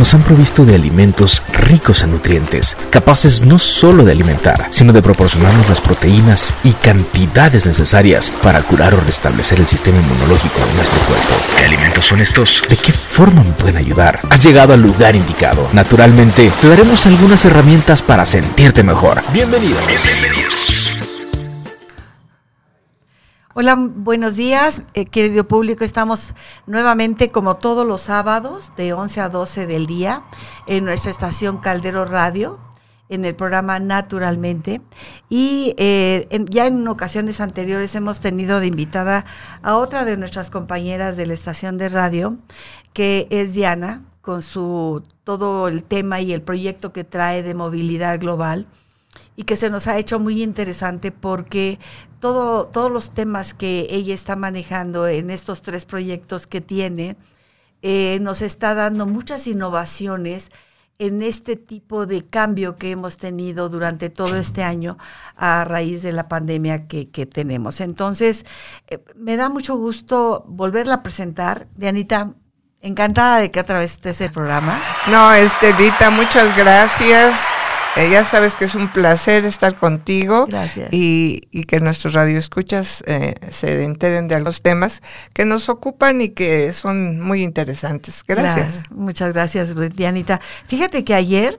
nos han provisto de alimentos ricos en nutrientes, capaces no solo de alimentar, sino de proporcionarnos las proteínas y cantidades necesarias para curar o restablecer el sistema inmunológico de nuestro cuerpo. ¿Qué alimentos son estos? ¿De qué forma me pueden ayudar? Has llegado al lugar indicado. Naturalmente, te daremos algunas herramientas para sentirte mejor. Bienvenidos. Bienvenidos. Hola, buenos días, eh, querido público. Estamos nuevamente, como todos los sábados, de 11 a 12 del día, en nuestra estación Caldero Radio, en el programa Naturalmente. Y eh, ya en ocasiones anteriores hemos tenido de invitada a otra de nuestras compañeras de la estación de radio, que es Diana, con su todo el tema y el proyecto que trae de movilidad global y que se nos ha hecho muy interesante porque todo, todos los temas que ella está manejando en estos tres proyectos que tiene, eh, nos está dando muchas innovaciones en este tipo de cambio que hemos tenido durante todo este año a raíz de la pandemia que, tenemos. Entonces, eh, me da mucho gusto volverla a presentar. Dianita, encantada de que a través de ese programa. No, este, Dita, muchas gracias. Eh, ya sabes que es un placer estar contigo Y, que nuestros radioescuchas eh, se enteren de los temas que nos ocupan y que son muy interesantes. Gracias. Muchas gracias, Dianita. Fíjate que ayer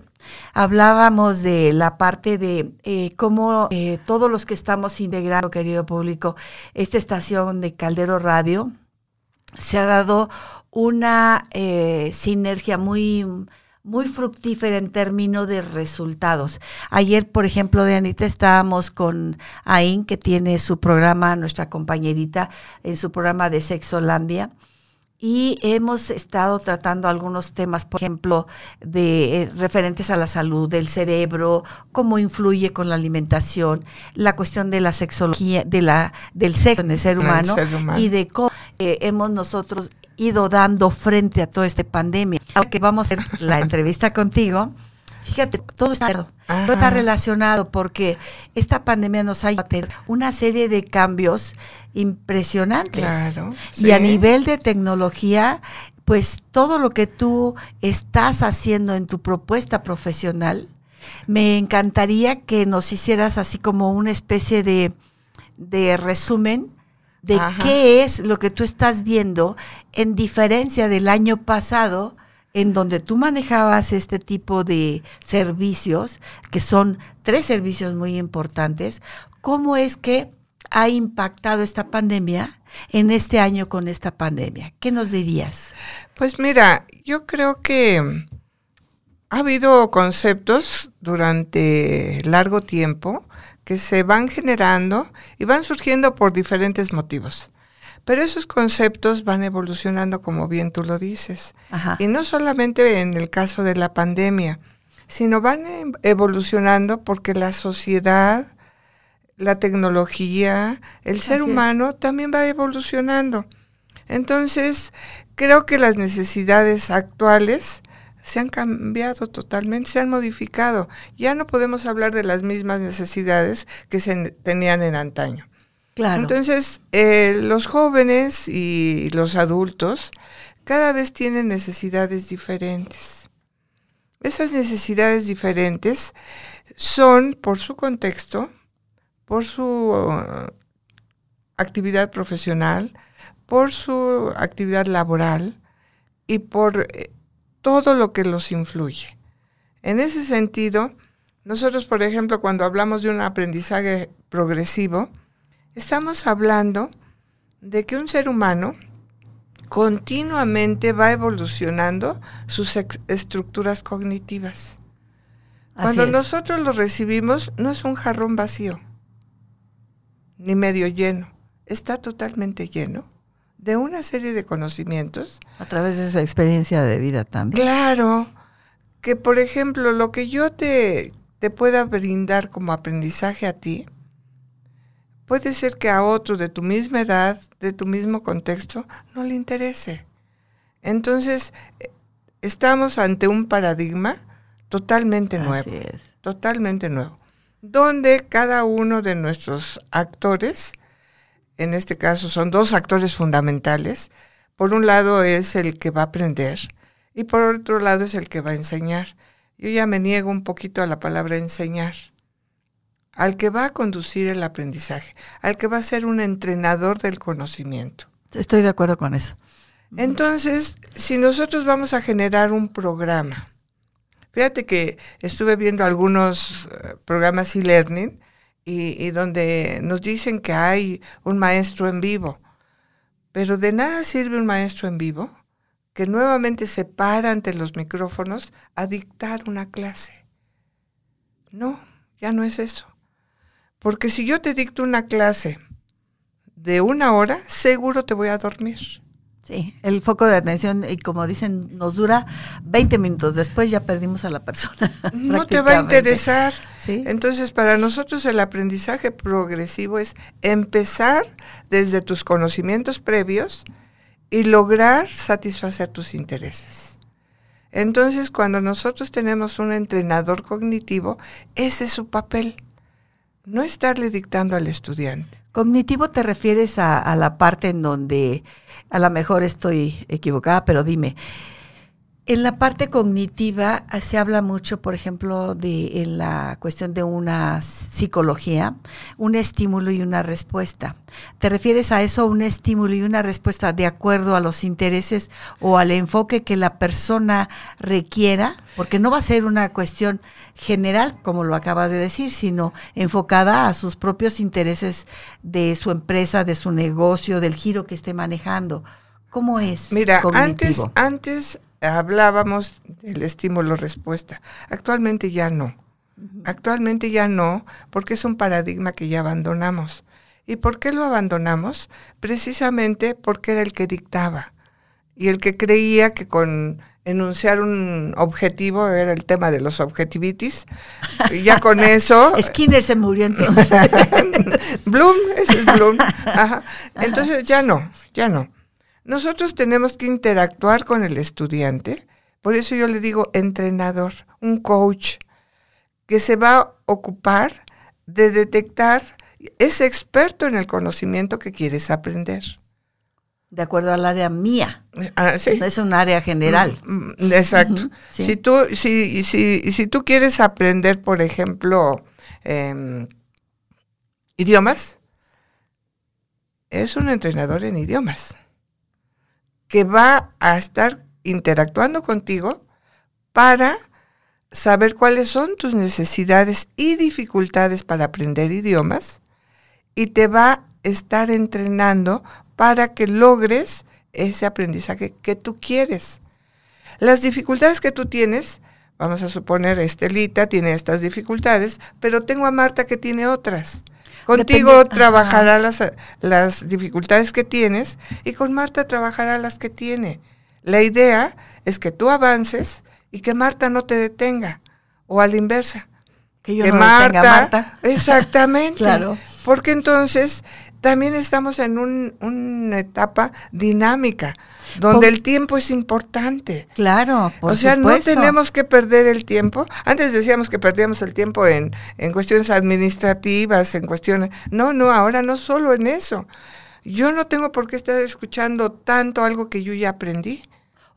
hablábamos de la parte de eh, cómo eh, todos los que estamos integrando, querido público, esta estación de Caldero Radio, se ha dado una sinergia muy muy fructífera en términos de resultados. Ayer, por ejemplo, de Anita estábamos con Ain, que tiene su programa, nuestra compañerita, en su programa de Sexolandia. Y hemos estado tratando algunos temas, por ejemplo, de eh, referentes a la salud del cerebro, cómo influye con la alimentación, la cuestión de la sexología, de la, del sexo en el ser humano, y de cómo eh, hemos nosotros ido dando frente a toda esta pandemia. Aunque vamos a hacer la entrevista contigo, fíjate, todo está, todo está relacionado porque esta pandemia nos ha llevado una serie de cambios impresionantes. Y a nivel de tecnología, pues todo lo que tú estás haciendo en tu propuesta profesional, me encantaría que nos hicieras así como una especie de, de resumen de qué es lo que tú estás viendo en diferencia del año pasado en donde tú manejabas este tipo de servicios, que son tres servicios muy importantes, ¿cómo es que ha impactado esta pandemia en este año con esta pandemia? ¿Qué nos dirías? Pues mira, yo creo que ha habido conceptos durante largo tiempo que se van generando y van surgiendo por diferentes motivos. Pero esos conceptos van evolucionando, como bien tú lo dices. Y no solamente en el caso de la pandemia, sino van em, evolucionando porque la sociedad, la tecnología, el ser humano también va evolucionando. Entonces, creo que las necesidades actuales se han cambiado totalmente, se han modificado. Ya no podemos hablar de las mismas necesidades que se tenían en antaño. Entonces, eh, los jóvenes y los adultos cada vez tienen necesidades diferentes. Esas necesidades diferentes son por su contexto, por su uh, actividad profesional, por su actividad laboral y por eh, todo lo que los influye. En ese sentido, nosotros, por ejemplo, cuando hablamos de un aprendizaje progresivo, estamos hablando de que un ser humano continuamente va evolucionando sus estructuras cognitivas. Cuando nosotros lo recibimos, no es un jarrón vacío, ni medio lleno, está totalmente lleno de una serie de conocimientos. A través de esa experiencia de vida también. Claro, que por ejemplo lo que yo te, te pueda brindar como aprendizaje a ti, puede ser que a otro de tu misma edad, de tu mismo contexto, no le interese. Entonces, eh, estamos ante un paradigma totalmente nuevo. Totalmente nuevo. Donde cada uno de nuestros actores en este caso son dos actores fundamentales. Por un lado es el que va a aprender y por otro lado es el que va a enseñar. Yo ya me niego un poquito a la palabra enseñar. Al que va a conducir el aprendizaje, al que va a ser un entrenador del conocimiento. Estoy de acuerdo con eso. Entonces, si nosotros vamos a generar un programa, fíjate que estuve viendo algunos eh, programas e-learning y, y, donde nos dicen que hay un maestro en vivo, pero de nada sirve un maestro en vivo que nuevamente se para ante los micrófonos a dictar una clase. No, ya no es eso. Porque si yo te dicto una clase de una hora, seguro te voy a dormir. Sí, el foco de atención, y como dicen, nos dura 20 minutos, después ya perdimos a la persona. No te va a interesar. ¿Sí? Entonces, para nosotros el aprendizaje progresivo es empezar desde tus conocimientos previos y lograr satisfacer tus intereses. Entonces, cuando nosotros tenemos un entrenador cognitivo, ese es su papel, no estarle dictando al estudiante. Cognitivo te refieres a, a la parte en donde a lo mejor estoy equivocada, pero dime, en la parte cognitiva ah, se habla mucho, por ejemplo, de en la cuestión de una psicología, un estímulo y una respuesta. ¿Te refieres a eso, un estímulo y una respuesta de acuerdo a los intereses o al enfoque que la persona requiera? Porque no va a ser una cuestión general, como lo acabas de decir, sino enfocada a sus propios intereses de su empresa, de su negocio, del giro que esté manejando. ¿Cómo es? Mira, antes, antes hablábamos del estímulo-respuesta. Actualmente ya no. Actualmente ya no, porque es un paradigma que ya abandonamos. ¿Y por qué lo abandonamos? Precisamente porque era el que dictaba y el que creía que con enunciar un objetivo era el tema de los objetivitis. Y ya con eso. Skinner se murió entonces. Bloom, ese es Bloom. Entonces ya no, ya no. Nosotros tenemos que interactuar con el estudiante, por eso yo le digo entrenador, un coach, que se va a ocupar de detectar, es experto en el conocimiento que quieres aprender. De acuerdo al área mía. Ah, sí. No es un área general. Mm, mm, exacto. si, tú, si, si, si, tú quieres aprender, por ejemplo, eh, idiomas, es un entrenador en idiomas que va a estar interactuando contigo para saber cuáles son tus necesidades y dificultades para aprender idiomas y te va a estar entrenando para que logres ese aprendizaje que tú quieres. Las dificultades que tú tienes, vamos a suponer, Estelita tiene estas dificultades, pero tengo a Marta que tiene otras. Contigo trabajará las, las dificultades que tienes y con Marta trabajará las que tiene. La idea es que tú avances y que Marta no te detenga, o a la inversa. Que yo no Marta, detenga a Marta. Exactamente. claro. Porque entonces también estamos en un, una etapa dinámica donde el tiempo es importante. Claro, por O sea, no tenemos que perder el tiempo. Antes decíamos que perdíamos el tiempo en, en cuestiones administrativas, en cuestiones... No, no, ahora no solo en eso. Yo no tengo por qué estar escuchando tanto algo que yo ya aprendí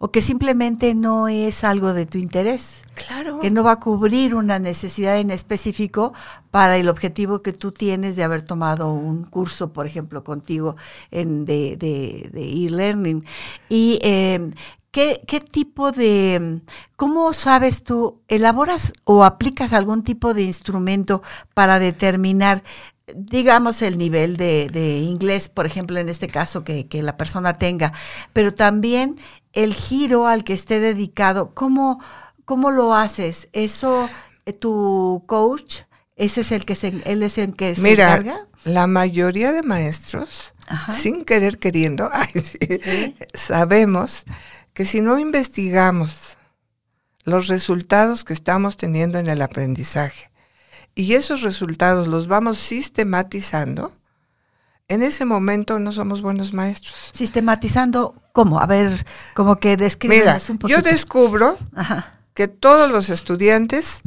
o que simplemente no es algo de tu interés. Claro. Que no va a cubrir una necesidad en específico para el objetivo que tú tienes de haber tomado un curso, por ejemplo, contigo en de, de, e-learning. Y eh, ¿Qué, ¿Qué, tipo de, cómo sabes tú, elaboras o aplicas algún tipo de instrumento para determinar, digamos, el nivel de, de inglés, por ejemplo, en este caso, que, que, la persona tenga, pero también el giro al que esté dedicado, ¿cómo, cómo lo haces? ¿Eso eh, tu coach, ese es el que se, él es el que se encarga? La mayoría de maestros, sin querer queriendo, sabemos que si no investigamos los resultados que estamos teniendo en el aprendizaje y esos resultados los vamos sistematizando, en ese momento no somos buenos maestros. Sistematizando, ¿cómo? A ver, como que describimos un poquito. Yo descubro que todos los estudiantes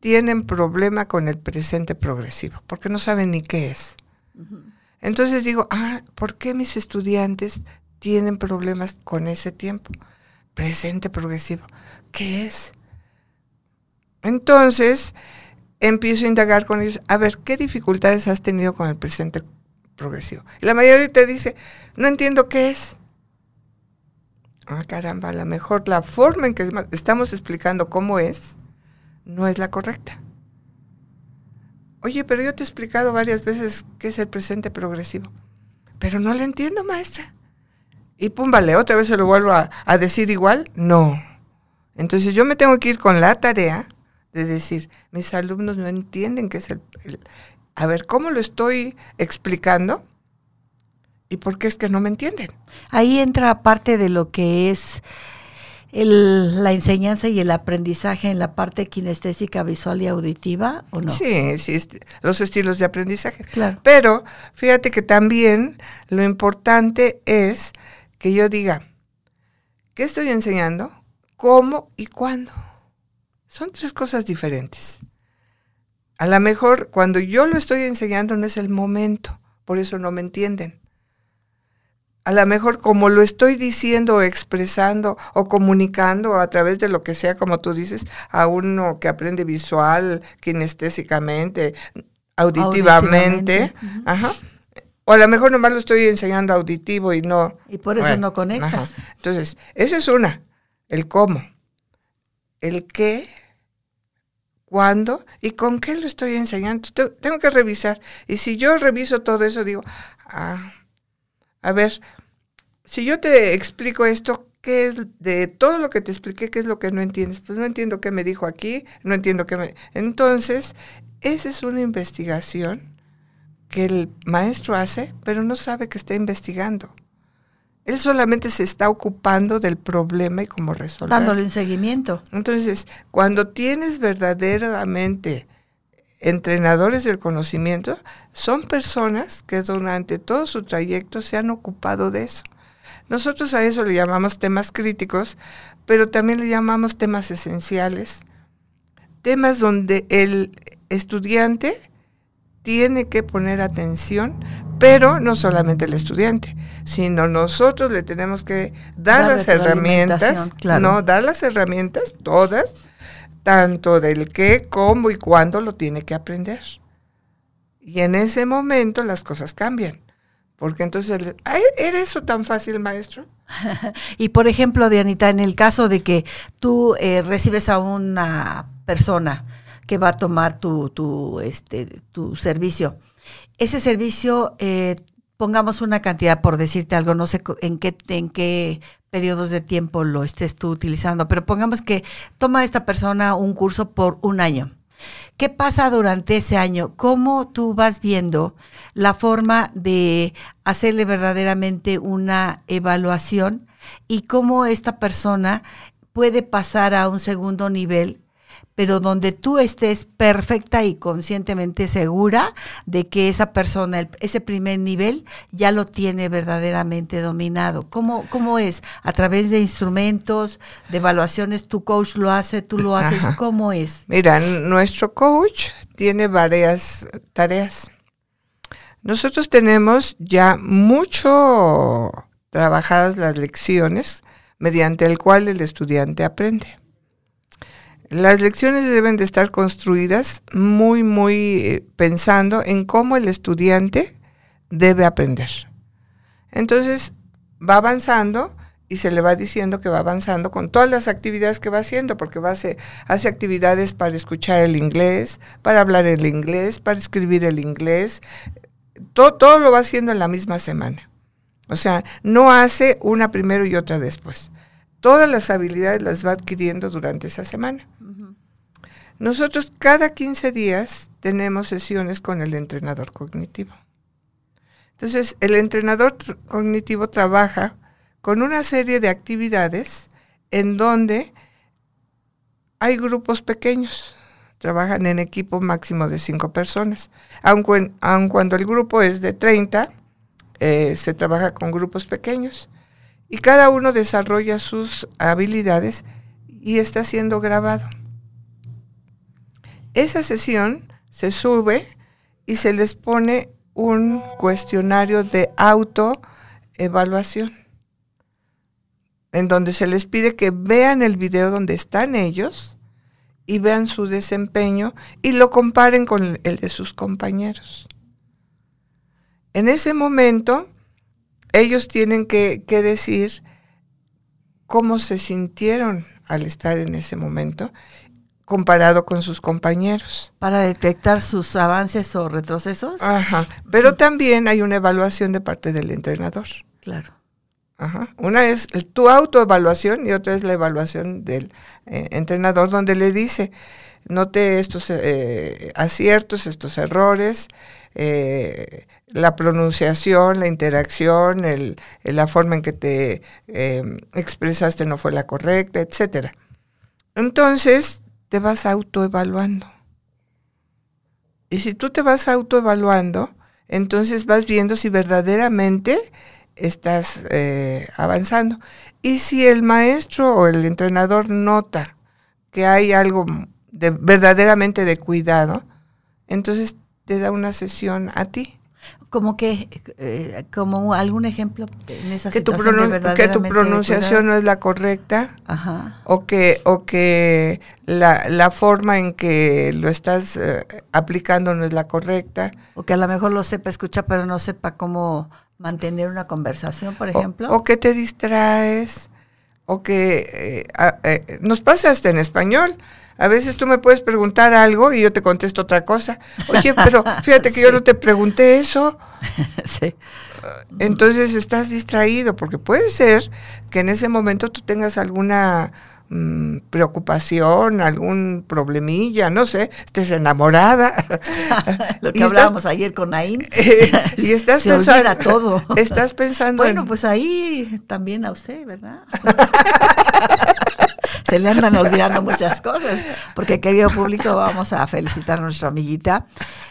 tienen problema con el presente progresivo, porque no saben ni qué es. Entonces digo, ah, ¿por qué mis estudiantes tienen problemas con ese tiempo? presente progresivo. ¿Qué es? Entonces, empiezo a indagar con ellos, a ver, ¿qué dificultades has tenido con el presente progresivo? Y la mayoría te dice, no entiendo qué es. Ah, caramba, a lo mejor la forma en que estamos explicando cómo es no es la correcta. Oye, pero yo te he explicado varias veces qué es el presente progresivo. Pero no le entiendo, maestra. Y pum, vale, otra vez se lo vuelvo a, decir igual. No. Entonces yo me tengo que ir con la tarea de decir, mis alumnos no entienden qué es el, a ver, ¿cómo lo estoy explicando? ¿Y por qué es que no me entienden? Ahí entra parte de lo que es la enseñanza y el aprendizaje en la parte kinestésica, visual y auditiva, ¿o no? Sí, sí, los estilos de aprendizaje. Claro. Pero fíjate que también lo importante es que yo diga, ¿qué estoy enseñando? ¿Cómo y cuándo? Son tres cosas diferentes. A lo mejor cuando yo lo estoy enseñando no es el momento, por eso no me entienden a lo mejor como lo estoy diciendo, expresando o comunicando a través de lo que sea, como tú dices, a uno que aprende visual, kinestésicamente, auditivamente, ajá. O a lo mejor nomás lo estoy enseñando auditivo y no. Y por eso no conectas. Entonces, esa es una, el cómo. El qué, cuándo y con qué lo estoy enseñando. Tengo que revisar. Y si yo reviso todo eso, digo, ah, a ver, si yo te explico esto, ¿qué es de todo lo que te expliqué, qué es lo que no entiendes? Pues no entiendo qué me dijo aquí, no entiendo qué me... Entonces, esa es una investigación que el maestro hace, pero no sabe que está investigando. Él solamente se está ocupando del problema y cómo resolverlo. Dándole un seguimiento. Entonces, cuando tienes verdaderamente entrenadores del conocimiento son personas que durante todo su trayecto se han ocupado de eso. Nosotros a eso le llamamos temas críticos, pero también le llamamos temas esenciales, temas donde el estudiante tiene que poner atención, pero no solamente el estudiante, sino nosotros le tenemos que dar las herramientas, no, dar las herramientas todas tanto del qué, cómo y cuándo lo tiene que aprender. Y en ese momento las cosas cambian. Porque entonces, ¿era eso tan fácil, maestro? y por ejemplo, Dianita, en el caso de que tú eh, recibes a una persona que va a tomar tu, tu, este, tu servicio, ese servicio, eh, pongamos una cantidad por decirte algo, no sé en qué, en qué periodos de tiempo lo estés tú utilizando, pero pongamos que toma esta persona un curso por un año. ¿Qué pasa durante ese año? ¿Cómo tú vas viendo la forma de hacerle verdaderamente una evaluación y cómo esta persona puede pasar a un segundo nivel pero donde tú estés perfecta y conscientemente segura de que esa persona, ese primer nivel, ya lo tiene verdaderamente dominado. ¿Cómo, ¿Cómo es? ¿A través de instrumentos, de evaluaciones, tu coach lo hace, tú lo haces? ¿Cómo es? Mira, nuestro coach tiene varias tareas. Nosotros tenemos ya mucho trabajadas las lecciones mediante el cual el estudiante aprende. Las lecciones deben de estar construidas muy, muy eh, pensando en cómo el estudiante debe aprender. Entonces, va avanzando y se le va diciendo que va avanzando con todas las actividades que va haciendo, porque va hace actividades para escuchar el inglés, para hablar el inglés, para escribir el inglés, todo, todo lo va haciendo en la misma semana. O sea, no hace una primero y otra después todas las habilidades las va adquiriendo durante esa semana. Nosotros cada 15 días tenemos sesiones con el entrenador cognitivo. Entonces, el entrenador cognitivo trabaja con una serie de actividades en donde hay grupos pequeños, trabajan en equipo máximo de 5 personas. Aun, cuando el grupo es de 30, eh, se trabaja con grupos pequeños y cada uno desarrolla sus habilidades y está siendo grabado. Esa sesión se sube y se les pone un cuestionario de autoevaluación. en donde se les pide que vean el video donde están ellos y vean su desempeño y lo comparen con el de sus compañeros. En ese momento, ellos tienen que, que decir cómo se sintieron al estar en ese momento comparado con sus compañeros. Para detectar sus avances o retrocesos. Ajá. Pero también hay una evaluación de parte del entrenador. Claro. Ajá. Una es tu autoevaluación y otra es la evaluación del eh, entrenador donde le dice, note estos eh, aciertos, estos errores, eh, la pronunciación, la interacción, el, la forma en que te em, expresaste no fue la correcta, etcétera. Entonces, te vas autoevaluando. Y si tú te vas autoevaluando, entonces vas viendo si verdaderamente estás eh, avanzando. Y si el maestro o el entrenador nota que hay algo de, verdaderamente de cuidado, entonces te da una sesión a ti. Como que eh, como algún ejemplo en esa que tu, situación que tu pronunciación no es la correcta o que o que la, la, forma en que lo estás eh, aplicando no es la correcta. O que a lo mejor lo sepa escuchar pero no sepa cómo mantener una conversación por ejemplo. o, que te distraes o que eh, nos pasa hasta en español a veces tú me puedes preguntar algo y yo te contesto otra cosa. Oye, pero fíjate que yo no te pregunté eso. sí. Entonces estás distraído, porque puede ser que en ese momento tú tengas alguna mm, preocupación, algún problemilla, no sé, estés enamorada. Lo que hablábamos ayer con Nain. y estás Se pensando. todo. Estás pensando. Bueno, pues ahí también a usted, ¿verdad? Se le andan olvidando muchas cosas. Porque, querido público, vamos a felicitar a nuestra amiguita.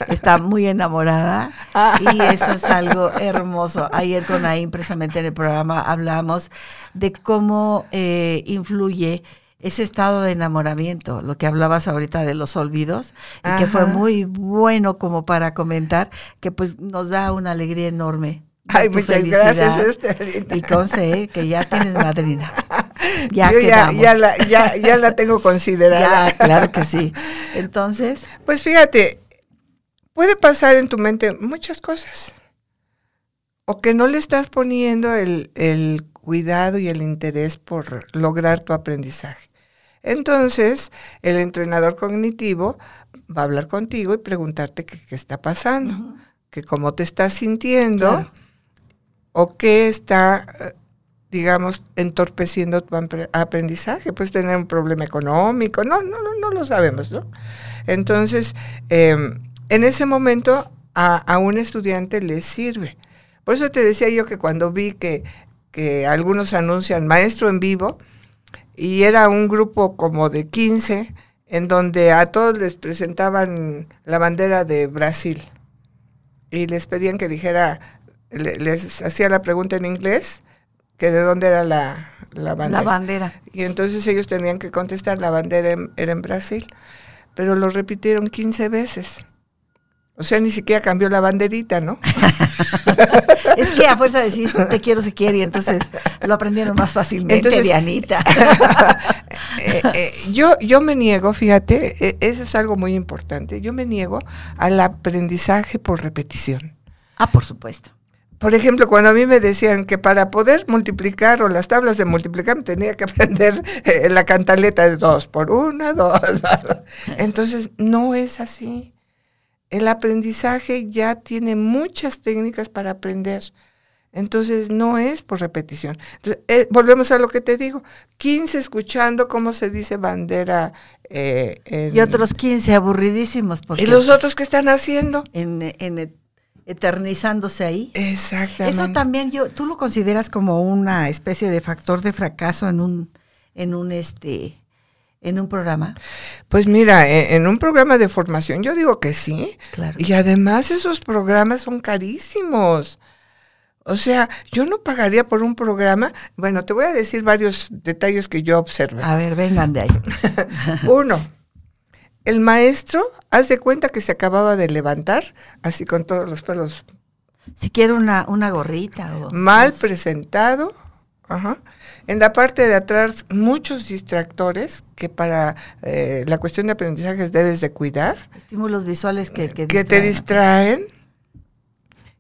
Está muy enamorada y eso es algo hermoso. Ayer con Aim, precisamente en el programa, hablamos de cómo eh, influye ese estado de enamoramiento, lo que hablabas ahorita de los olvidos, y que fue muy bueno como para comentar, que pues nos da una alegría enorme. Ay, muchas gracias, Esther. Y conste que ya tienes madrina. Ya, Yo ya, ya, la, ya, ya la tengo considerada. Ya, claro que sí. Entonces. Pues fíjate, puede pasar en tu mente muchas cosas. O que no le estás poniendo el, el cuidado y el interés por lograr tu aprendizaje. Entonces, el entrenador cognitivo va a hablar contigo y preguntarte qué, qué está pasando, que cómo te estás sintiendo o qué está digamos, entorpeciendo tu aprendizaje. Puedes tener un problema económico, no, no, no, no lo sabemos, ¿no? Entonces, em, en ese momento a, un estudiante le sirve. Por eso te decía yo que cuando vi que, que algunos anuncian maestro en vivo, y era un grupo como de 15, en donde a todos les presentaban la bandera de Brasil y les pedían que dijera, les hacía la pregunta en inglés que de dónde era la, la bandera. La bandera. Y entonces ellos tenían que contestar, la bandera era en Brasil, pero lo repitieron 15 veces. O sea, ni siquiera cambió la banderita, ¿no? es que a fuerza de decir te quiero, se quiere, y entonces lo aprendieron más fácilmente, entonces, Dianita. Eh, eh, yo, yo me niego, fíjate, e, eso es algo muy importante, yo me niego al aprendizaje por repetición. Ah, por supuesto por ejemplo, cuando a mí me decían que para poder multiplicar o las tablas de multiplicar tenía que aprender eh, la cantaleta de dos por una, dos. Entonces, no es así. El aprendizaje ya tiene muchas técnicas para aprender. Entonces, no es por repetición. Eh, volvemos a lo que te digo. 15 escuchando cómo se dice bandera. Eh, y otros 15 aburridísimos. Porque ¿Y los otros qué están haciendo? En, en, eternizándose ahí. Exactamente. Eso también yo, ¿tú lo consideras como una especie de factor de fracaso en un, en un este, en un programa? Pues mira, e, en, un programa de formación yo digo que sí. Claro. Y además esos programas son carísimos. O sea, yo no pagaría por un programa. Bueno, te voy a decir varios detalles que yo observé. A ver, vengan de ahí. Uno, el maestro, haz de cuenta que se acababa de levantar, así con todos los pelos. Si quiere una, una gorrita. mal presentado. En la parte de atrás, muchos distractores que para eh, la cuestión de aprendizajes debes de cuidar. Estímulos visuales que, que, que te distraen.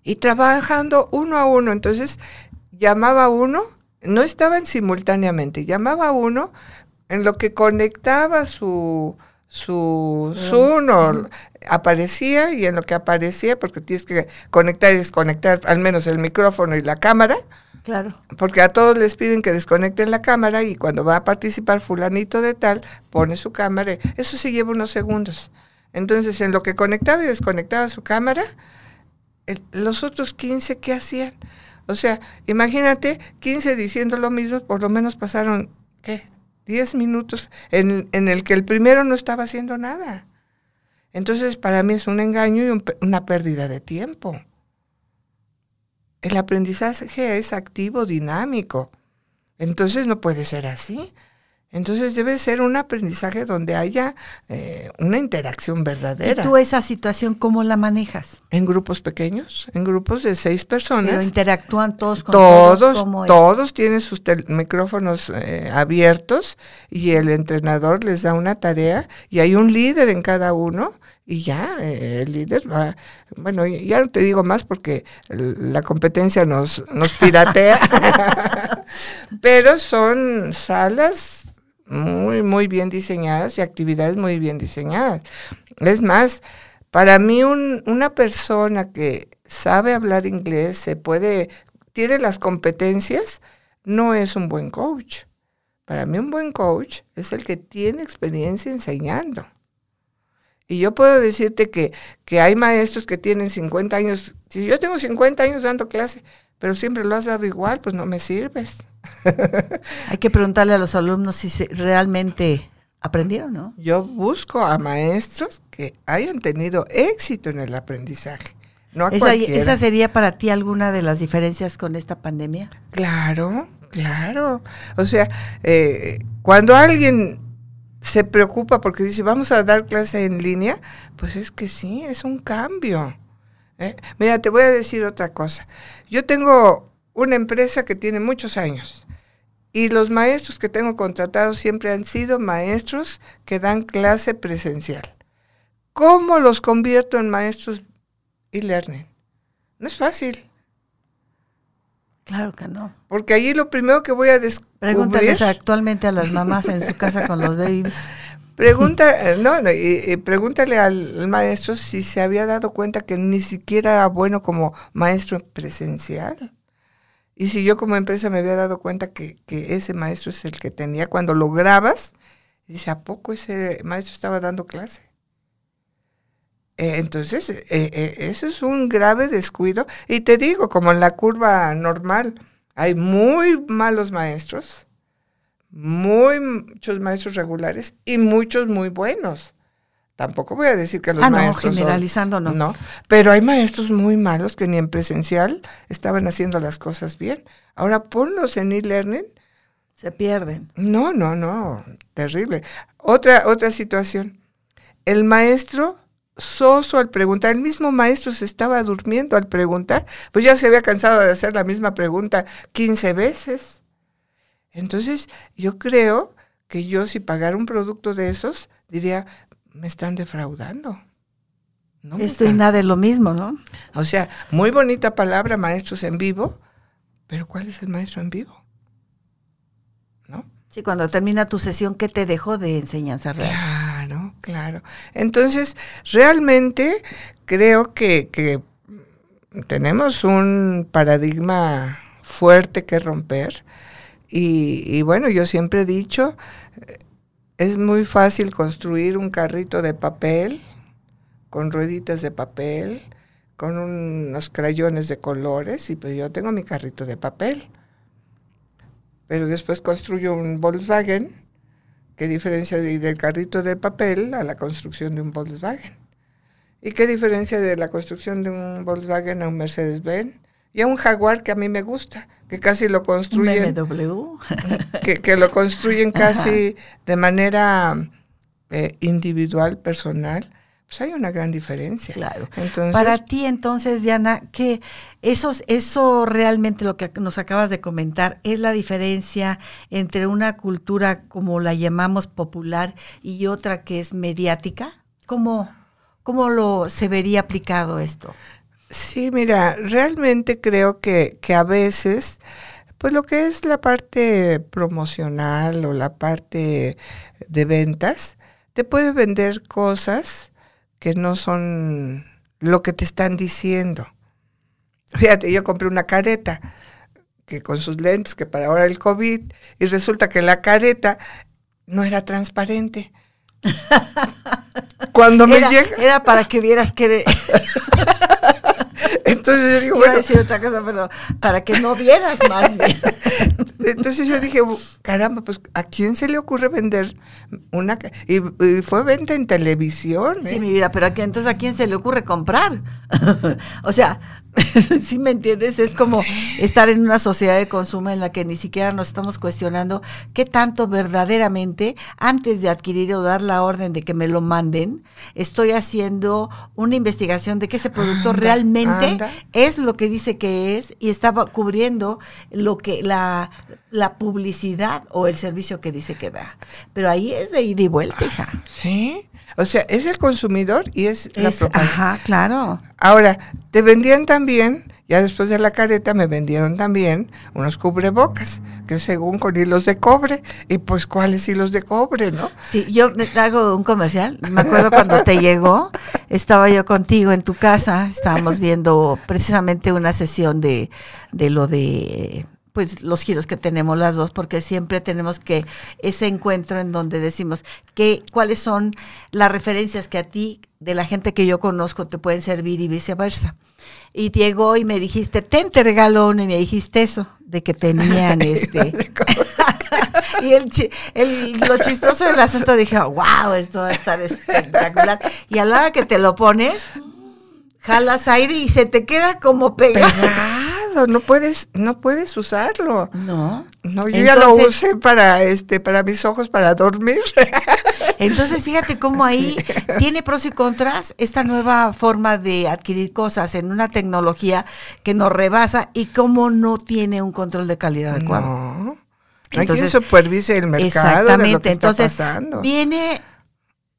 Y trabajando uno a uno. Entonces, llamaba uno, no estaban simultáneamente, llamaba uno en lo que conectaba su, su Zoom aparecía y en lo que aparecía, porque tienes que conectar y desconectar al menos el micrófono y la cámara. Claro. Porque a todos les piden que desconecten la cámara y cuando va a participar fulanito de tal, pone su cámara. Eso se lleva unos segundos. Entonces, en lo que conectaba y desconectaba su cámara, los otros 15, ¿qué hacían? O sea, imagínate, 15 diciendo lo mismo, por lo menos pasaron, ¿qué? 10 minutos en, en el que el primero no estaba haciendo nada. Entonces, para mí es un engaño y una pérdida de tiempo. El aprendizaje es activo, dinámico. Entonces no puede ser así. Entonces debe ser un aprendizaje donde haya eh, una interacción verdadera. ¿Y tú esa situación cómo la manejas? En grupos pequeños, en grupos de seis personas. Pero interactúan todos con todos. Todos, todos tienen sus micrófonos eh, abiertos y el entrenador les da una tarea y hay un líder en cada uno y ya eh, el líder va, bueno, ya no te digo más porque la competencia nos, nos piratea, pero son salas muy, muy bien diseñadas y actividades muy bien diseñadas. Es más, para mí una persona que sabe hablar inglés, se puede, tiene las competencias, no es un buen coach. Para mí un buen coach es el que tiene experiencia enseñando. Y yo puedo decirte que, que hay maestros que tienen 50 años, si yo tengo 50 años dando clase, pero siempre lo has dado igual, pues no me sirves. Hay que preguntarle a los alumnos si se, realmente aprendieron, ¿no? Yo busco a maestros que hayan tenido éxito en el aprendizaje. No a ¿Esa, ¿Esa sería para ti alguna de las diferencias con esta pandemia? Claro, claro. O sea, eh, cuando alguien se preocupa porque dice, vamos a dar clase en línea, pues es que sí, es un cambio. ¿Eh? Mira, te voy a decir otra cosa. Yo tengo una empresa que tiene muchos años. Y los maestros que tengo contratados siempre han sido maestros que dan clase presencial. ¿Cómo los convierto en maestros e-learning? No es fácil. Claro que no. Porque allí lo primero que voy a descubrir... Pregúntales actualmente a las mamás en su casa con los babies. Pregunta, no, y, pregúntale al, maestro si se había dado cuenta que ni siquiera era bueno como maestro presencial. Y si yo como empresa me había dado cuenta que, ese maestro es el que tenía, cuando lo grabas, dice, ¿a poco ese maestro estaba dando clase? Eh, entonces, eh, eh, eso es un grave descuido. Y te digo, como en la curva normal, hay muy malos maestros, muy, muchos maestros regulares y muchos muy buenos. Tampoco voy a decir que los ah, maestros. No, generalizando no. No, pero hay maestros muy malos que ni en presencial estaban haciendo las cosas bien. Ahora ponlos en e-learning. Se pierden. No, no, no. Terrible. Otra, otra situación. El maestro soso al preguntar, el mismo maestro se estaba durmiendo al preguntar, pues ya se había cansado de hacer la misma pregunta 15 veces. Entonces, yo creo que yo si pagara un producto de esos, diría, me están defraudando. Esto y nada es lo mismo, ¿no? O sea, muy bonita palabra, maestros en vivo, pero ¿cuál es el maestro en vivo? ¿No? Sí, cuando termina tu sesión, ¿qué te dejó de enseñanza real? Claro, claro. Entonces, realmente creo que, que tenemos un paradigma fuerte que romper. Y, bueno, yo siempre he dicho, es muy fácil construir un carrito de papel con rueditas de papel, con unos crayones de colores y pues yo tengo mi carrito de papel. Pero después construyo un Volkswagen, ¿qué diferencia del carrito de papel a la construcción de un Volkswagen? ¿Y qué diferencia de la construcción de un Volkswagen a un Mercedes-Benz? Y a un Jaguar que a mí me gusta que casi lo construyen. que, que, lo construyen casi de manera eh, individual, personal, pues hay una gran diferencia. Claro. Entonces, Para ti entonces, Diana, que eso, eso realmente lo que nos acabas de comentar es la diferencia entre una cultura como la llamamos popular y otra que es mediática. ¿Cómo, cómo lo se vería aplicado esto? Sí, mira, realmente creo que, que a veces, pues lo que es la parte promocional o la parte de ventas, te puede vender cosas que no son lo que te están diciendo. Fíjate, yo compré una careta que con sus lentes, que para ahora el COVID, y resulta que la careta no era transparente. Cuando me era, llega... Era para que vieras que... Entonces yo digo, Iba bueno, a decir otra cosa, pero para que no vieras más bien. Entonces yo dije, caramba, pues ¿a quién se le ocurre vender una? ca-?" Y, y fue venta en televisión. ¿eh? Sí, mi vida, pero aquí, entonces a quién se le ocurre comprar. o sea, si me entiendes, es como estar en una sociedad de consumo en la que ni siquiera nos estamos cuestionando qué tanto verdaderamente, antes de adquirir o dar la orden de que me lo manden, estoy haciendo una investigación de que ese producto Anda, realmente anda. es lo que dice que es y estaba cubriendo lo que la, la publicidad o el servicio que dice que da. Pero ahí es de ida y vuelta, hija. Sí. O sea, es el consumidor y es, la propaganda. ajá, claro. Ahora, te vendían también, ya después de la careta me vendieron también unos cubrebocas, que según con hilos de cobre, y pues cuáles hilos de cobre, ¿no? Sí, yo me- hago un comercial. Me acuerdo cuando te llegó, estaba yo contigo en tu casa, estábamos viendo precisamente una sesión de, de lo de pues los giros que tenemos las dos, porque siempre tenemos que ese encuentro en donde decimos que cuáles son las referencias que a ti, de la gente que yo conozco, te pueden servir y viceversa. Y llegó y me dijiste, ten, te regalo uno, y me dijiste eso, de que tenían este. y el, el- lo chistoso del asunto dije, wow, esto va a estar espectacular. Y a la hora que te lo pones, jalas aire y se te queda como pegado. No puedes, no puedes usarlo. No. No, yo ya lo usé para este, para mis ojos para dormir. Entonces, fíjate cómo ahí tiene pros y contras esta nueva forma de adquirir cosas en una tecnología que nos rebasa y cómo no tiene un control de calidad adecuado. No. Entonces, supervise el mercado de lo Exactamente. está Entonces, pasando. viene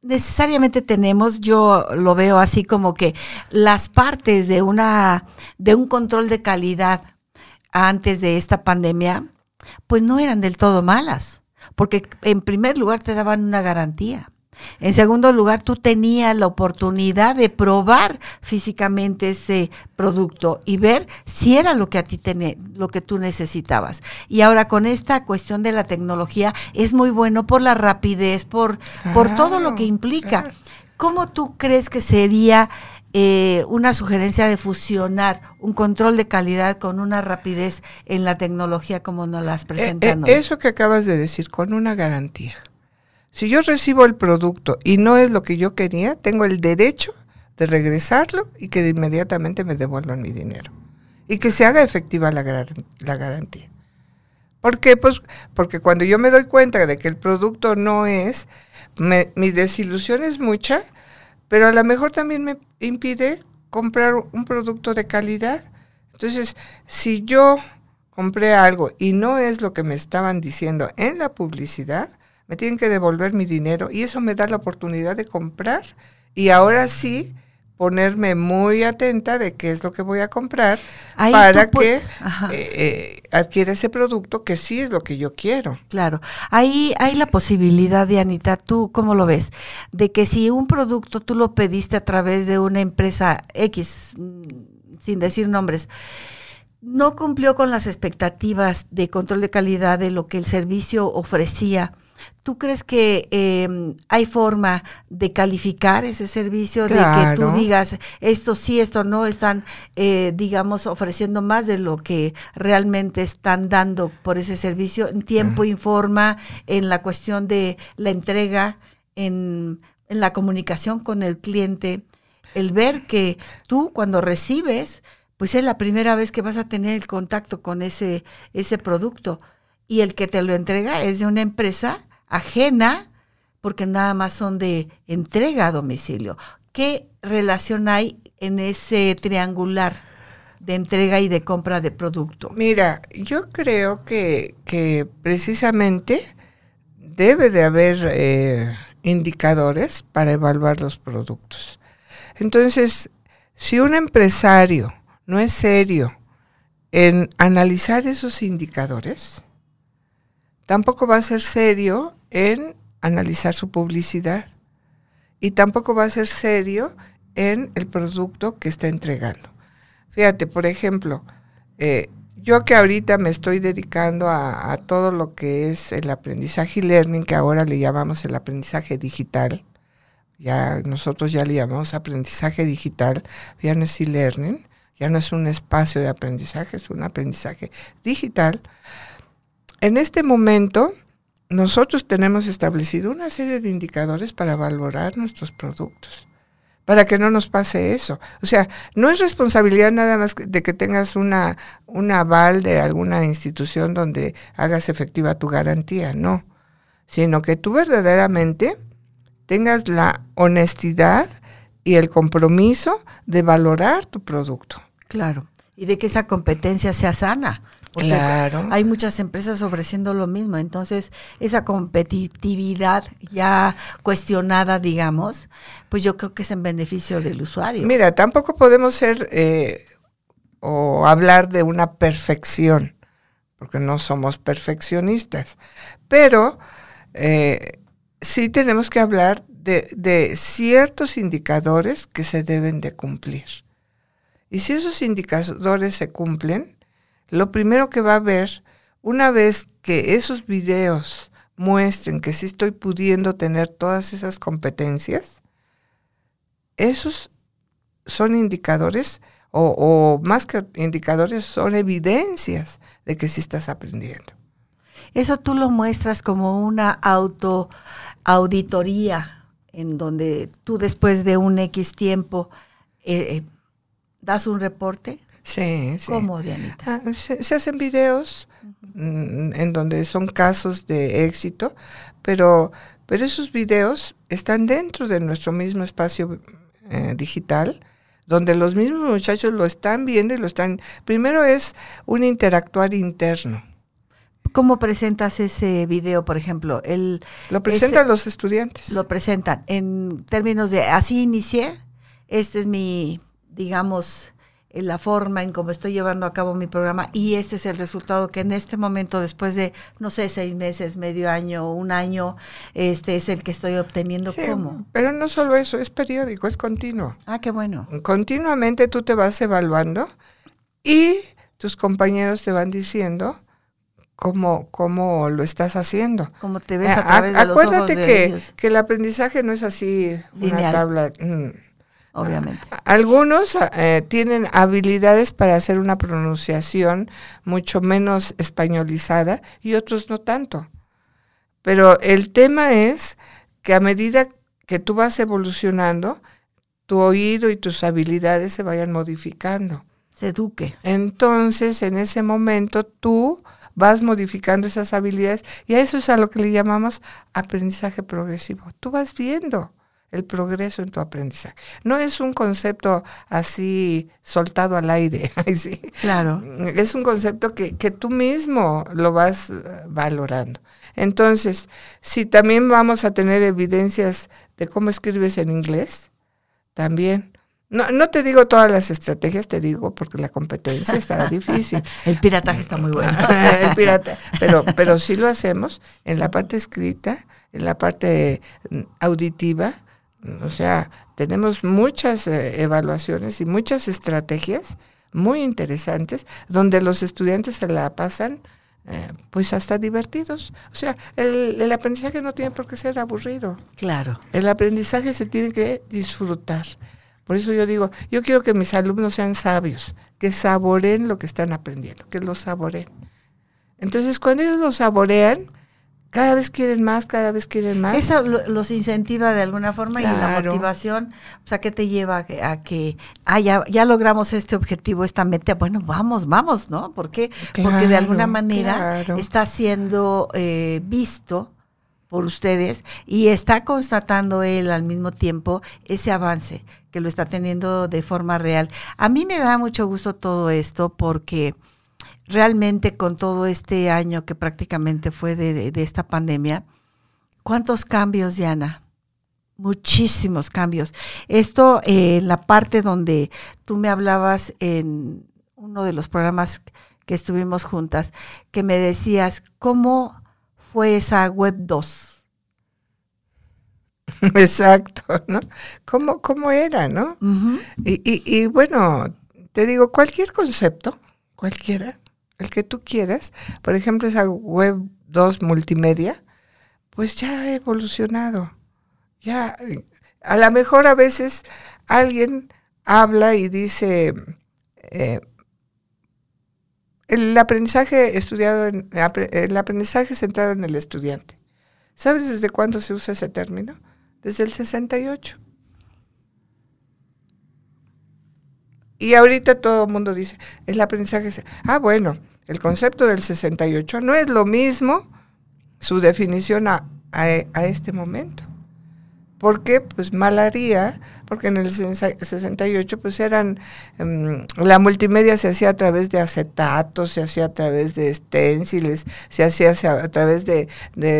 necesariamente tenemos, yo lo veo así como que las partes de una de un control de calidad antes de esta pandemia, pues no eran del todo malas, porque en primer lugar te daban una garantía. En segundo lugar, tú tenías la oportunidad de probar físicamente ese producto y ver si era lo que a ti lo que tú necesitabas. Y ahora con esta cuestión de la tecnología es muy bueno por la rapidez, por, por todo lo que implica. claro. ¿Cómo tú crees que sería eh, una sugerencia de fusionar un control de calidad con una rapidez en la tecnología como nos las Eh, presentan eh, hoy? eso que acabas de decir, con una garantía. Si yo recibo el producto y no es lo que yo quería, tengo el derecho de regresarlo y que de inmediatamente me devuelvan mi dinero. Y que se haga efectiva la, la garantía. ¿Por qué? Pues porque cuando yo me doy cuenta de que el producto no es, me- mi desilusión es mucha, pero a lo mejor también me impide comprar un producto de calidad. Entonces, si yo compré algo y no es lo que me estaban diciendo en la publicidad, me tienen que devolver mi dinero y eso me da la oportunidad de comprar y ahora sí ponerme muy atenta de qué es lo que voy a comprar Ahí para que eh, eh, adquiera ese producto que sí es lo que yo quiero. Claro, ahí hay la posibilidad, Dianita, ¿tú cómo lo ves? De que si un producto tú lo pediste a través de una empresa X, mm, sin decir nombres, no cumplió con las expectativas de control de calidad de lo que el servicio ofrecía. ¿Tú crees que eh, hay forma de calificar ese servicio, de que tú digas esto sí, esto no, están, eh, digamos, ofreciendo más de lo que realmente están dando por ese servicio. En tiempo, informa, en la cuestión de la entrega, en, en la comunicación con el cliente, el ver que tú cuando recibes, pues es la primera vez que vas a tener el contacto con ese, ese producto. Y el que te lo entrega es de una empresa ajena porque nada más son de entrega a domicilio. ¿qué relación hay en ese triangular de entrega y de compra de producto? Mira, yo creo que, que precisamente debe de haber eh, indicadores para evaluar los productos. Entonces, si un empresario no es serio en analizar esos indicadores, tampoco va a ser serio en analizar su publicidad y tampoco va a ser serio en el producto que está entregando. Fíjate, por ejemplo, eh, yo que ahorita me estoy dedicando a, todo lo que es el aprendizaje y learning, que ahora le llamamos el aprendizaje digital, ya nosotros ya le llamamos aprendizaje digital, ya no es e-learning, ya no es un espacio de aprendizaje, es un aprendizaje digital. En este momento, nosotros tenemos establecido una serie de indicadores para valorar nuestros productos para que no nos pase eso. O sea, no es responsabilidad nada más de que tengas una, un aval de alguna institución donde hagas efectiva tu garantía, no, sino que tú verdaderamente tengas la honestidad y el compromiso de valorar tu producto. Claro, y de que esa competencia sea sana claro. Hay muchas empresas ofreciendo lo mismo, entonces esa competitividad ya cuestionada, digamos, pues yo creo que es en beneficio del usuario. Mira, tampoco podemos ser eh, o hablar de una perfección, porque no somos perfeccionistas, pero eh, sí tenemos que hablar de, de ciertos indicadores que se deben de cumplir. Y si esos indicadores se cumplen, lo primero que va a ver, una vez que esos videos muestren que sí estoy pudiendo tener todas esas competencias, esos son indicadores, o, más que indicadores, son evidencias de que sí estás aprendiendo. Eso tú lo muestras como una auto auditoría en donde tú después de un X tiempo eh, eh, das un reporte. Sí, sí. ¿Cómo, Dianita? Ah, se, hacen videos mm, en donde son casos de éxito, pero, pero esos videos están dentro de nuestro mismo espacio eh, digital, donde los mismos muchachos lo están viendo y lo están... Primero es un interactuar interno. ¿Cómo presentas ese video, por ejemplo? El, lo presentan los estudiantes. Lo presentan en términos de, así inicié, este es mi, digamos, la forma en cómo estoy llevando a cabo mi programa y este es el resultado que en este momento, después de, no sé, seis meses, medio año, un año, este es el que estoy obteniendo como. Pero no solo eso, es periódico, es continuo. Ah, qué bueno. Continuamente tú te vas evaluando y tus compañeros te van diciendo cómo, cómo lo estás haciendo. Cómo te ves a, través de los Acuérdate que, que el aprendizaje no es así una tabla. Mm, obviamente. Algunos eh, tienen habilidades para hacer una pronunciación mucho menos españolizada y otros no tanto. Pero el tema es que a medida que tú vas evolucionando, tu oído y tus habilidades se vayan modificando. Se eduque. Entonces, en ese momento, tú vas modificando esas habilidades y a eso es a lo que le llamamos aprendizaje progresivo. Tú vas viendo el progreso en tu aprendizaje. No es un concepto así soltado al aire. Claro. Es un concepto que, que tú mismo lo vas eh, valorando. Entonces, si también vamos a tener evidencias de cómo escribes en inglés, también. No, no te digo todas las estrategias, te digo porque la competencia está difícil. El pirataje está muy bueno. el pirata, pero, pero sí lo hacemos en la parte escrita, en la parte auditiva, o sea, tenemos muchas eh, evaluaciones y muchas estrategias muy interesantes donde los estudiantes se la pasan eh, pues hasta divertidos. O sea, el, el, aprendizaje no tiene por qué ser aburrido. Claro. El aprendizaje se tiene que disfrutar. Por eso yo digo, yo quiero que mis alumnos sean sabios, que saboren lo que están aprendiendo, que lo saboren. Entonces, cuando ellos lo saborean, cada vez quieren más, cada vez quieren más. Eso los incentiva de alguna forma y la motivación, o sea, ¿qué te lleva a que, ah, ya, ya logramos este objetivo, esta meta? Bueno, vamos, vamos, ¿no? ¿Por qué? Porque de alguna manera está siendo eh, visto por ustedes y está constatando él al mismo tiempo ese avance que lo está teniendo de forma real. A mí me da mucho gusto todo esto porque realmente con todo este año que prácticamente fue de, esta pandemia, ¿cuántos cambios, Diana? Muchísimos cambios. Esto, eh, la parte donde tú me hablabas en uno de los programas que estuvimos juntas, que me decías, ¿cómo fue esa web 2. Exacto, ¿no? ¿Cómo, cómo era, no? y, y, y, bueno, te digo, cualquier concepto, cualquiera, el que tú quieras, por ejemplo, esa web 2 multimedia, pues ya ha evolucionado. Ya, a lo mejor a veces alguien habla y dice, eh, el aprendizaje estudiado, en, el aprendizaje centrado en el estudiante. ¿Sabes desde cuándo se usa ese término? Desde el 68. Y ahorita todo el mundo dice, el aprendizaje, ah, bueno, el concepto del 68 no es lo mismo su definición a este momento. ¿Por qué? Pues mal haría, porque en el 68 pues eran, em, la multimedia se hacía a través de acetatos, se hacía a través de esténciles, se hacía a través de,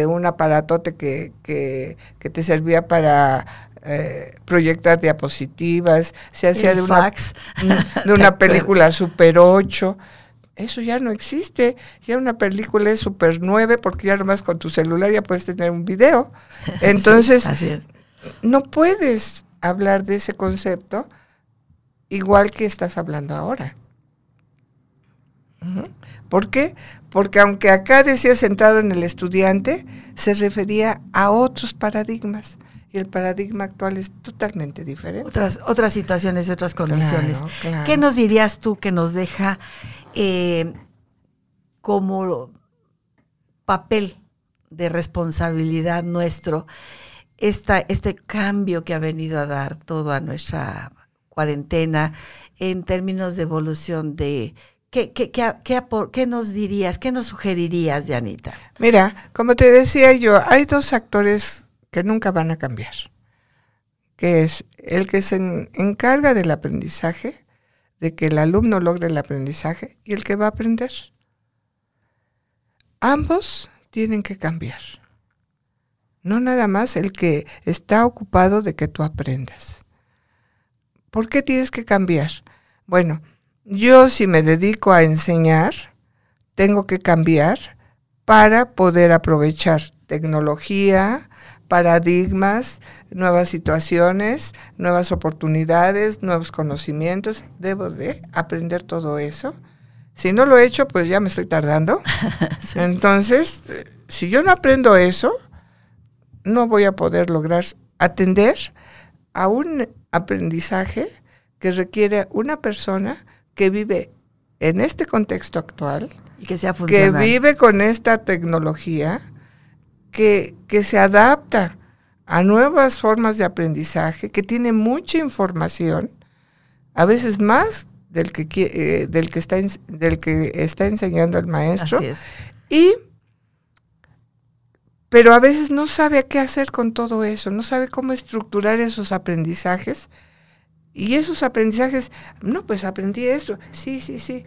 un aparatote que, que, te servía para eh, proyectar diapositivas, se hacía de una, de una película Super 8. Eso ya no existe. Ya una película es Super 9 porque ya nomás con tu celular ya puedes tener un video. Entonces, así es no puedes hablar de ese concepto igual que estás hablando ahora. ¿Por qué? Porque aunque acá decía centrado en el estudiante, se refería a otros paradigmas. Y el paradigma actual es totalmente diferente. Otras, otras situaciones y otras condiciones. ¿Qué nos dirías tú que nos deja eh, como papel de responsabilidad nuestro este cambio que ha venido a dar toda nuestra cuarentena en términos de evolución de... ¿Qué, qué, qué, qué, nos dirías, qué nos sugerirías, Dianita? Mira, como te decía yo, hay dos actores que nunca van a cambiar, que es el que se encarga del aprendizaje, de que el alumno logre el aprendizaje, y el que va a aprender. Ambos tienen que cambiar no nada más el que está ocupado de que tú aprendas. ¿Por qué tienes que cambiar? Bueno, yo si me dedico a enseñar, tengo que cambiar para poder aprovechar tecnología, paradigmas, nuevas situaciones, nuevas oportunidades, nuevos conocimientos. Debo de aprender todo eso. Si no lo he hecho, pues ya me estoy tardando. Entonces, eh, si yo no aprendo eso, no voy a poder lograr atender a un aprendizaje que requiere una persona que vive en este contexto actual, y que, sea que vive con esta tecnología, que, que se adapta a nuevas formas de aprendizaje, que tiene mucha información, a veces más del que, eh, del que, está, del que está enseñando el maestro, y pero a veces no sabe qué hacer con todo eso, no sabe cómo estructurar esos aprendizajes. Y esos aprendizajes, no, pues aprendí esto, sí, sí, sí.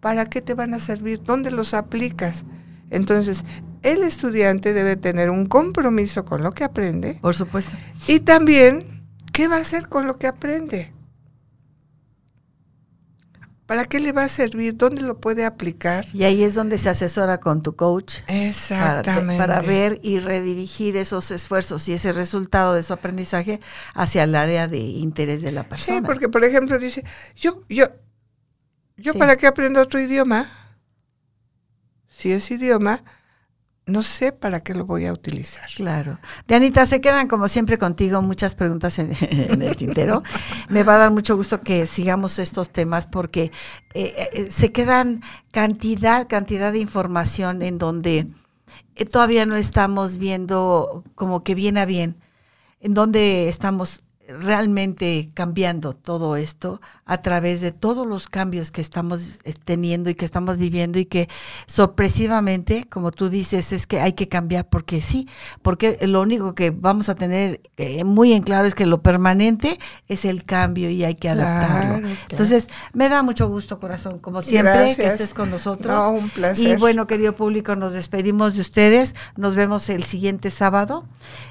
¿Para qué te van a servir? ¿Dónde los aplicas? Entonces, el estudiante debe tener un compromiso con lo que aprende. Por supuesto. Y también, ¿qué va a hacer con lo que aprende? ¿Para qué le va a servir? ¿Dónde lo puede aplicar? Y ahí es donde se asesora con tu coach. Exactamente. Para, ver y redirigir esos esfuerzos y ese resultado de su aprendizaje hacia el área de interés de la persona. Sí, porque por ejemplo dice, yo, yo, yo para qué aprendo otro idioma? Si es idioma, no sé para qué lo voy a utilizar. Claro. Dianita, se quedan como siempre contigo muchas preguntas en, el tintero. Me va a dar mucho gusto que sigamos estos temas porque eh, eh, se quedan cantidad, cantidad de información en donde eh, todavía no estamos viendo como que bien a bien, en donde estamos realmente cambiando todo esto a través de todos los cambios que estamos eh, teniendo y que estamos viviendo y que sorpresivamente, como tú dices, es que hay que cambiar porque sí, porque lo único que vamos a tener eh, muy en claro es que lo permanente es el cambio y hay que adaptarlo. Entonces, me da mucho gusto, corazón, como siempre, que estés con nosotros. un placer. Y bueno, querido público, nos despedimos de ustedes. Nos vemos el siguiente sábado.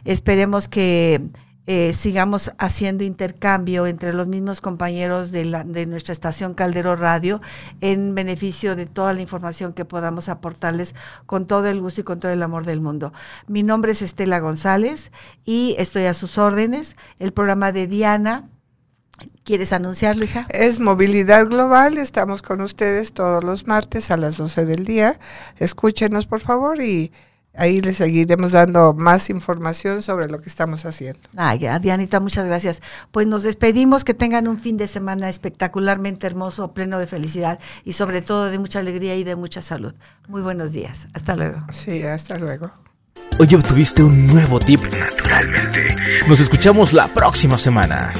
Esperemos que eh, sigamos haciendo intercambio entre los mismos compañeros de, la, de nuestra estación Caldero Radio en beneficio de toda la información que podamos aportarles con todo el gusto y con todo el amor del mundo. Mi nombre es Estela González y estoy a sus órdenes. El programa de Diana. ¿Quieres anunciarlo, hija? Es Movilidad Global. Estamos con ustedes todos los martes a las 12 del día. Escúchenos, por favor, y ahí les seguiremos dando más información sobre lo que estamos haciendo. Ay, Dianita, muchas gracias. Pues nos despedimos, que tengan un fin de semana espectacularmente hermoso, pleno de felicidad y sobre todo de mucha alegría y de mucha salud. Muy buenos días. Hasta luego. Sí, hasta luego. Hoy obtuviste un nuevo tip naturalmente. Nos escuchamos la próxima semana.